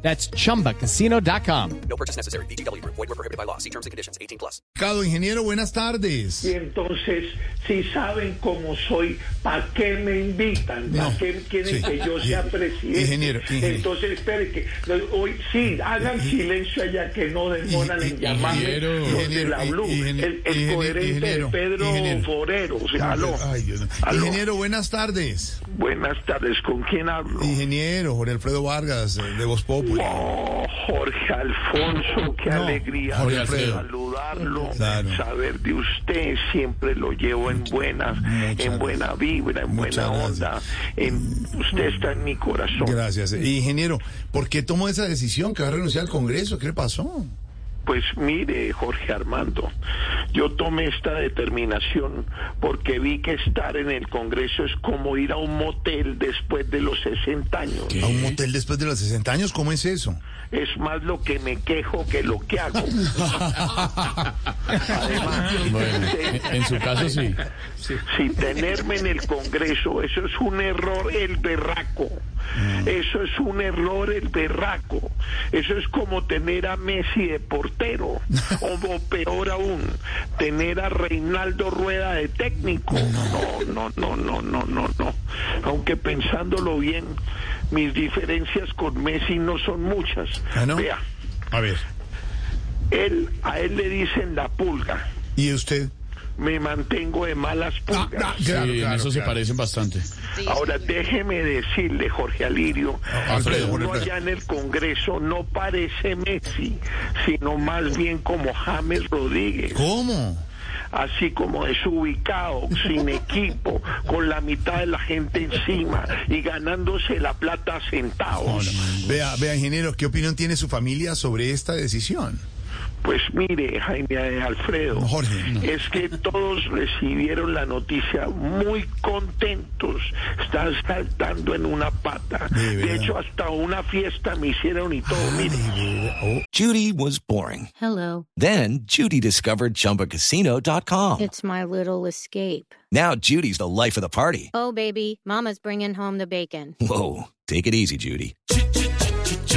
That's chumbacasino.com. No purchase necessary. BGW. Void were prohibited by law. See terms and conditions. 18 plus. Cado, ingeniero, buenas tardes. Y entonces, si saben cómo soy, ¿para qué me invitan? ¿Para No, qué quieren sí. que yo sea presidente? ingeniero, ingeniero. Entonces, espere que hoy sí, hagan silencio allá que no demoran en llamarme ingeniero, ingeniero, la Blue, el, el ingeniero, coherente ingeniero, de Pedro ingeniero. Forero. O sea, aló. Ay, Dios. Aló. Ingeniero, buenas tardes. Buenas tardes, ¿con quién hablo? Ingeniero, Jorge Alfredo Vargas, eh, de Voz Populi. Oh, Jorge Alfonso, qué No, alegría Alfredo. saludarlo, Claro. saber de usted, siempre lo llevo en buena, Muchas en buena vibra, en buena onda. En, usted está en mi corazón. Gracias. Eh, Ingeniero, ¿por qué tomó esa decisión que va a renunciar al Congreso? ¿Qué le pasó? Pues mire, Jorge Armando, yo tomé esta determinación porque vi que estar en el Congreso es como ir a un motel después de los 60 años. ¿A un motel después de los 60 años? ¿Cómo es eso? Es más lo que me quejo que lo que hago. Además, En, en su caso sí. Si tenerme en el Congreso, eso es un error el berraco. Eso es un error el berraco. Eso es como tener a Messi de portero. O, peor aún, tener a Reinaldo Rueda de técnico. No, no, no, no, no, no, no. Aunque pensándolo bien, mis diferencias con Messi no son muchas. ¿Ah, no? Vea, A ver, él, a él le dicen la pulga. ¿y usted? Me mantengo de malas pulgas. Sí, en eso se parecen bastante. Ahora déjeme decirle, Jorge Alirio, Alfredo, que uno Alfredo. allá en el Congreso no parece Messi, sino más bien como James Rodríguez, ¿Cómo? así como desubicado, sin equipo, con la mitad de la gente encima y ganándose la plata centavos. Vea, vea, ingeniero, ¿qué opinión tiene su familia sobre esta decisión? Pues mire, Jaime eh, Alfredo, Jorge, no. es que todos recibieron la noticia muy contentos. Están saltando en una pata. De De hecho, hasta una fiesta me hicieron y todo. Mire, Oh, Judy was boring. Hello. Then Judy discovered ChumbaCasino.com. It's my little escape. Now Judy's the life of the party. Oh, baby, Mama's bringing home the bacon. Whoa, take it easy, Judy.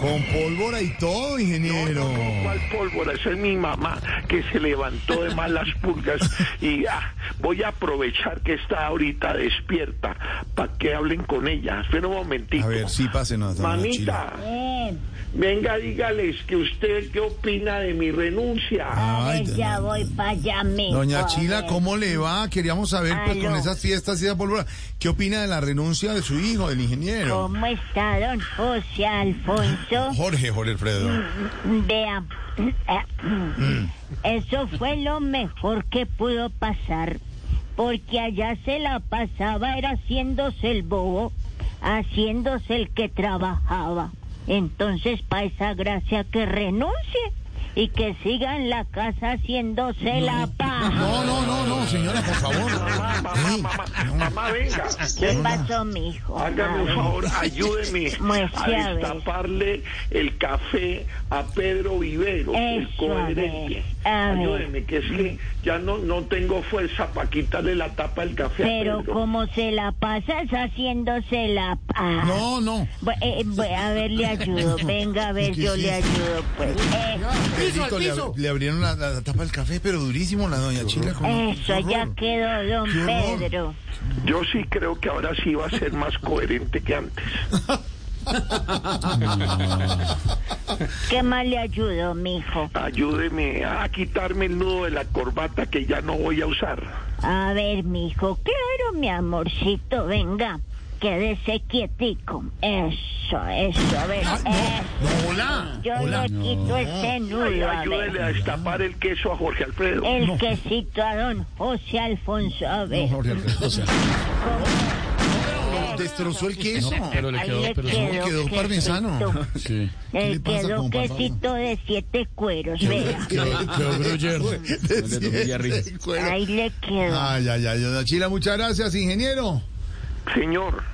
con pólvora y todo, ingeniero. ¿cuál pólvora? Esa es mi mamá que se levantó de malas pulgas y ah, voy a aprovechar que está ahorita despierta para que hablen con ella. Espera un momentito. A ver, sí, pásenos. Mamita, venga, dígales que usted qué opina de mi renuncia. Ay, ya voy para allá, mijo. Doña Chila. ¿cómo le va? Queríamos saber, pues, con esas fiestas y esa pólvora, ¿qué opina de la renuncia de su hijo, del ingeniero? ¿Cómo está don José Alfonso? Jorge, Jorge Alfredo. Vea, eso fue lo mejor que pudo pasar, porque allá se la pasaba era haciéndose el bobo, haciéndose el que trabajaba. Entonces, para esa gracia que renuncie y que siga en la casa haciéndose la paja. No, no, no, no, señora, por favor. Mamá, mamá, Ey, mamá, no. mamá, venga. ¿Qué pasó, mijo? Hágame un favor, ayúdeme a destaparle el café a Pedro Vivero, el coherente. Ayúdeme, que es que ya no, no tengo fuerza para quitarle la tapa del café Pero a Pedro. como se la pasas haciéndose la paja. No, no. Eh, bu- a ver, le ayudo. Venga, a ver, ¿Qué yo le ayudo, pues. Eh, Pedrito, le, ab- le abrieron la, la tapa del café, pero durísimo la doña Chila. con- eso, ya quedó, don. Pedro. Yo sí creo que ahora sí va a ser más coherente que antes. ¿Qué más le ayudo, mijo? Ayúdeme a quitarme el nudo de la corbata que ya no voy a usar. A ver, mijo, claro, mi amorcito, venga. Quédese quietico. Eso, eso, a ver. Ah, eso. no, no, hola. Yo hola. le quito ese nudo, Ay, a ayúdele ver. a destapar el queso a Jorge Alfredo. El quesito a don José Alfonso, a ver. Jorge Alfredo. O sea, Destrozó el queso. pero le quedó, le pero sí. quedó, quedó parmesano. Sí. le Le quedó quesito de siete cueros, vea. Quedó. Ahí le quedó. Ay, ay, ay, Chila, muchas gracias, ingeniero. Señor.